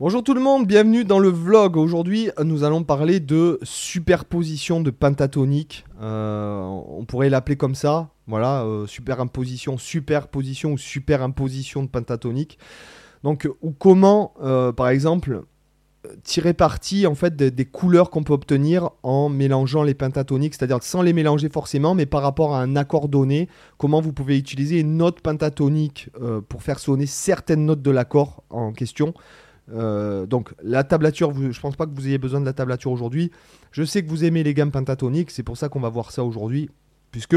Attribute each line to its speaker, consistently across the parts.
Speaker 1: Bonjour tout le monde, bienvenue dans le vlog. Aujourd'hui, nous allons parler de superposition de pentatonique. Euh, on pourrait l'appeler comme ça. Voilà, euh, superimposition, superposition ou superimposition de pentatonique. Donc, ou comment, euh, par exemple, tirer parti en fait des, couleurs qu'on peut obtenir en mélangeant les pentatoniques, c'est-à-dire sans les mélanger forcément, mais par rapport à un accord donné, comment vous pouvez utiliser une note pentatonique pour faire sonner certaines notes de l'accord en question. Euh, donc la tablature, je pense pas que vous ayez besoin de la tablature aujourd'hui. Je sais que vous aimez les gammes pentatoniques, c'est pour ça qu'on va voir ça aujourd'hui, puisque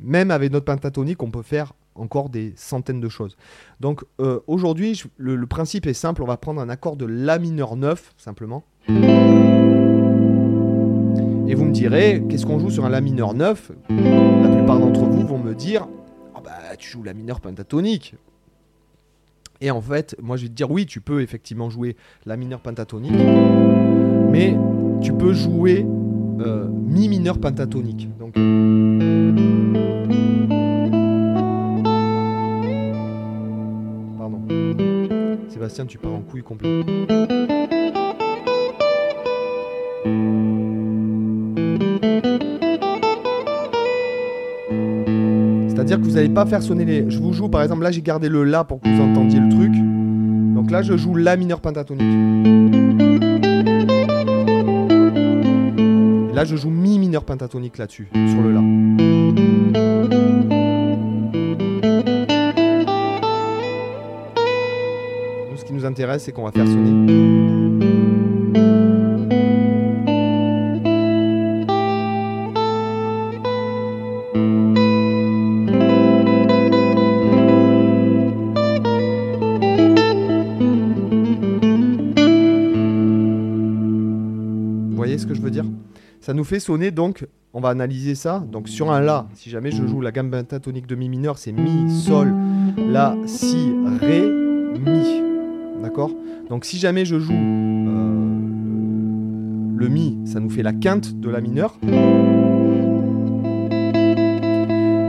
Speaker 1: même avec notre pentatonique, on peut faire encore des centaines de choses. Donc euh, aujourd'hui, le, principe est simple, on va prendre un accord de La mineur 9, simplement. Et vous me direz, qu'est-ce qu'on joue sur un La mineur 9 La plupart d'entre vous vont me dire, Ah bah tu joues La mineur pentatonique. Et en fait, moi je vais te dire, oui, tu peux effectivement jouer La mineur pentatonique, mais tu peux jouer euh, Mi mineur pentatonique. Donc, Pardon. Sébastien, tu pars en couille complet. C'est-à-dire que vous n'allez pas faire sonner les. Je vous joue par exemple, là j'ai gardé le La pour que vous entendiez le truc. Donc là je joue La mineur pentatonique. Là je joue Mi mineur pentatonique là-dessus, sur le La. Nous, ce qui nous intéresse, c'est qu'on va faire sonner. Voyez ce que je veux dire? Ça nous fait sonner donc, on va analyser ça. Donc sur un La, si jamais je joue la gamme pentatonique de Mi mineur, c'est Mi, Sol, La, Si, Ré, Mi. D'accord? Donc si jamais je joue euh, le Mi, ça nous fait la quinte de La mineur.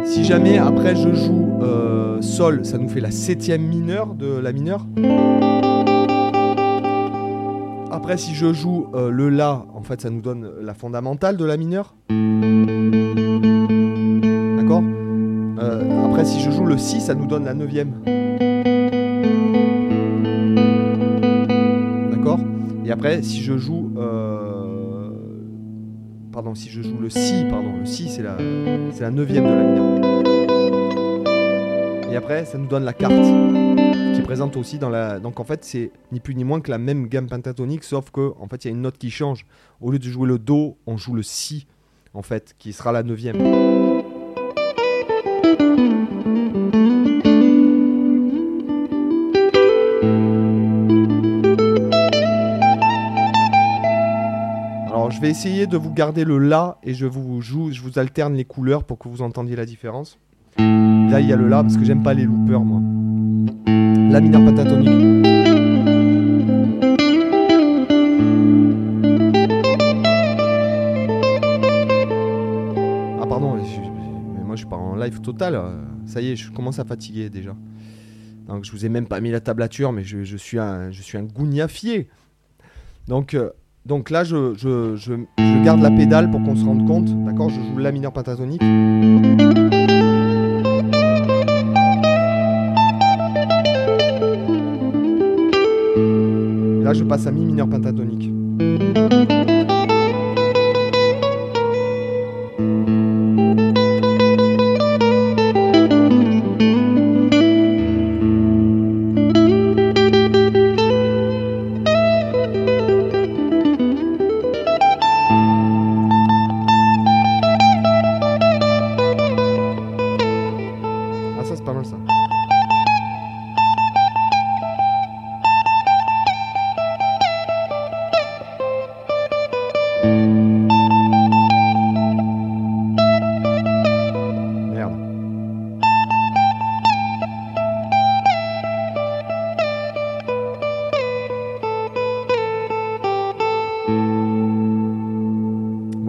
Speaker 1: Si jamais après je joue euh, Sol, ça nous fait la septième mineure de La mineur. Après, si je joue euh, le La, en fait, ça nous donne la fondamentale de La mineur. D'accord? Euh, Après, si je joue le Si, ça nous donne la neuvième. D'accord? Et après, si je joue... euh, Pardon, si je joue le Si, pardon, le Si, c'est la, neuvième de La mineur. Et après, ça nous donne la carte présente aussi dans la. Donc en fait, c'est ni plus ni moins que la même gamme pentatonique, sauf que en fait, il y a une note qui change. Au lieu de jouer le Do, on joue le Si, en fait, qui sera la neuvième. Alors, je vais essayer de vous garder le La et je vous joue, je vous alterne les couleurs pour que vous entendiez la différence. Là, il y a le La parce que j'aime pas les loopers, moi. Mineur pentatonique. Ah pardon, mais moi je pars en live total. Ça y est, je commence à fatiguer déjà. Donc je vous ai même pas mis la tablature, mais je, suis un, je suis. Donc, euh, donc là, je, je garde la pédale pour qu'on se rende compte. D'accord Je joue la mineur pentatonique. Je passe à mi mineur pentatonique.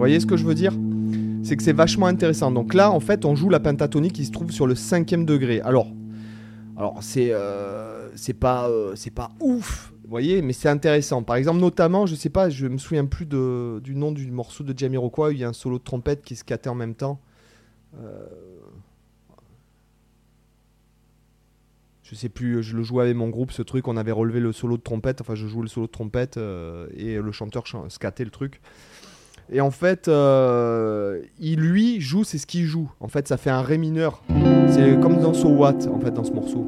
Speaker 1: Voyez ce que je veux dire? C'est que c'est vachement intéressant. Donc là, en fait, on joue la pentatonique qui se trouve sur le cinquième degré. Alors, alors c'est euh, euh, pas ouf Vous voyez, mais c'est intéressant. Par exemple, notamment, je sais pas, je me souviens plus du nom du morceau de Jamiroquai où il y a un solo de trompette qui se cattait en même temps. Euh, je sais plus, je le jouais avec mon groupe, ce truc, on avait relevé le solo de trompette, enfin je jouais le solo de trompette euh, et le chanteur scattait le truc. Et en fait, euh, il lui joue, c'est ce qu'il joue. En fait, ça fait un ré mineur. C'est comme dans So What, en fait, dans ce morceau.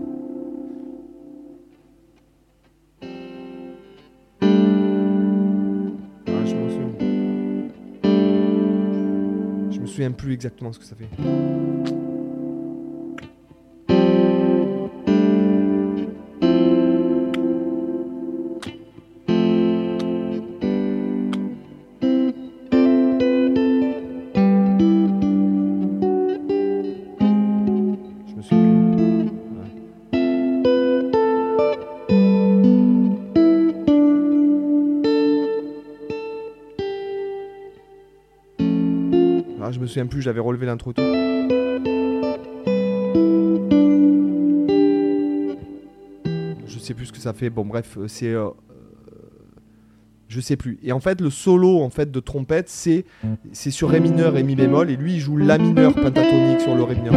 Speaker 1: Ah, je me souviens. Je me souviens plus exactement ce que ça fait. Ah, je me souviens plus, j'avais relevé l'intro. Je sais plus ce que ça fait. Bon, bref, euh, c'est. euh, euh, je sais plus. Et en fait, le solo en fait de trompette, c'est c'est sur ré mineur et mi bémol, et lui il joue la mineur pentatonique sur le ré mineur.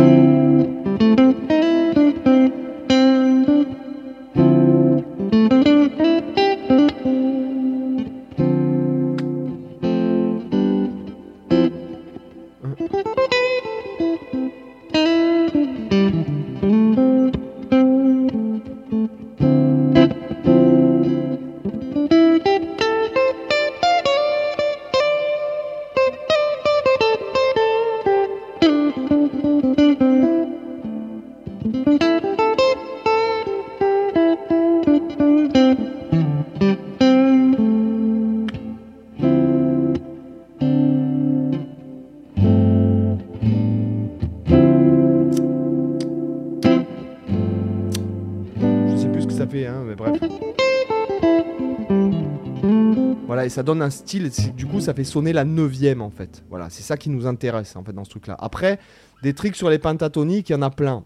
Speaker 1: Et ça donne un style, du coup ça fait sonner la neuvième en fait. Voilà, c'est ça qui nous intéresse en fait dans ce truc-là. Après, des tricks sur les pentatoniques, il y en a plein.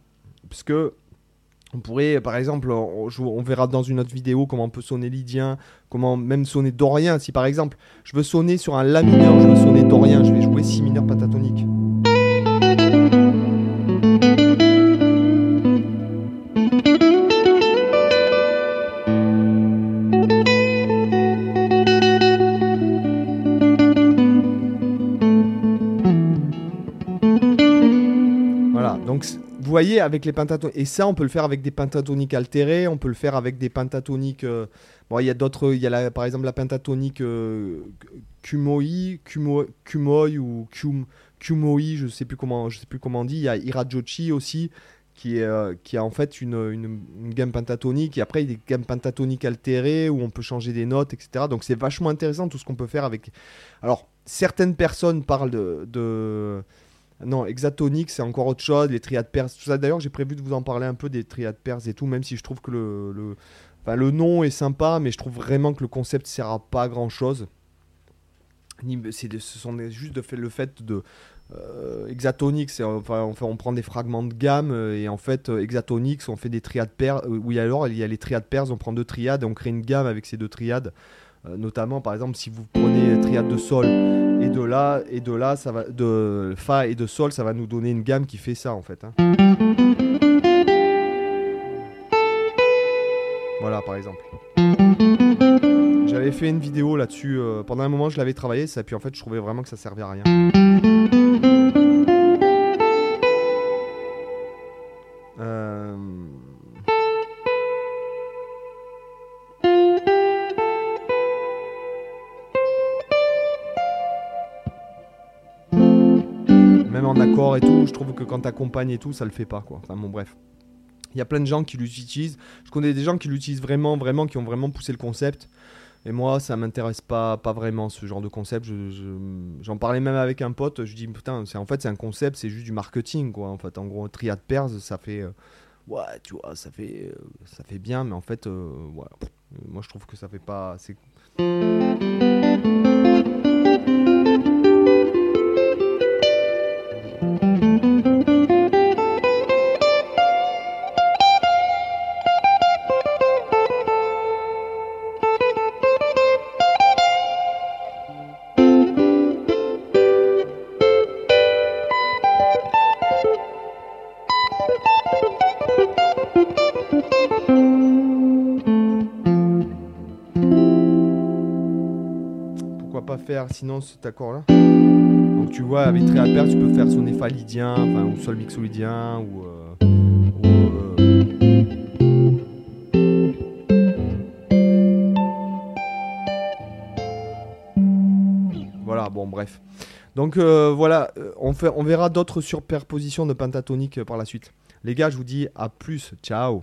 Speaker 1: Puisque on pourrait, par exemple, on verra dans une autre vidéo comment on peut sonner lydien, comment même sonner dorien. Si par exemple, je veux sonner sur un la mineur, je veux sonner dorien, je vais jouer si mineur pentatonique. Voyez avec les pentatoniques, et ça on peut le faire avec des pentatoniques altérées, on peut le faire avec des pentatoniques. euh, Bon, il y a d'autres, il y a la- par exemple la pentatonique euh, kumoi, kumo, kumoi ou kum, kumoi, je sais plus comment, je sais plus comment on dit. Il y a irajochi aussi qui est, euh, qui a en fait une, gamme pentatonique et après il y a des gammes pentatoniques altérées où on peut changer des notes, etc. Donc c'est vachement intéressant tout ce qu'on peut faire avec. Alors certaines personnes parlent de non, hexatonique, c'est encore autre chose, les triades perses, tout ça. D'ailleurs, j'ai prévu de vous en parler un peu des triades perses et tout, même si je trouve que le, le, enfin, le nom est sympa, mais je trouve vraiment que le concept sert à pas grand chose. C'est ce sont juste de fait, le fait de. Euh, hexatonique, c'est enfin, on, on prend des fragments de gamme euh, et en fait, euh, hexatonique, on fait des triades paires. euh, oui, alors il y a les triades paires, on prend deux triades et on crée une gamme avec ces deux triades. Euh, notamment, par exemple, si vous prenez triade de sol et de là et de là ça va de fa et de sol ça va nous donner une gamme qui fait ça en fait hein. voilà par exemple j'avais fait une vidéo là-dessus euh, pendant un moment je l'avais travaillé ça puis en fait je trouvais vraiment que ça servait à rien je trouve que quand t'accompagnes et tout, ça le fait pas quoi. Enfin bon bref. Il y a plein de gens qui l'utilisent. Je connais des gens qui l'utilisent vraiment, vraiment, qui ont vraiment poussé le concept. Et moi, ça m'intéresse pas, pas vraiment ce genre de concept. Je- je- J'en parlais même avec un pote. Je dis putain, c'est en fait c'est un concept, c'est juste du marketing quoi. En fait, en gros, triade Pairs, ça fait, euh, ouais, tu vois, ça fait, euh, ça fait bien, mais en fait, euh, moi je trouve que ça fait pas. Sinon cet accord-là Donc tu vois, avec très à tu peux faire sonner fa enfin, ou sol mixolydien, ou... euh, euh, Voilà, bon, bref. Donc euh, voilà, on, fait, on verra d'autres superpositions de pentatonique euh, par la suite. Les gars, je vous dis à plus. Ciao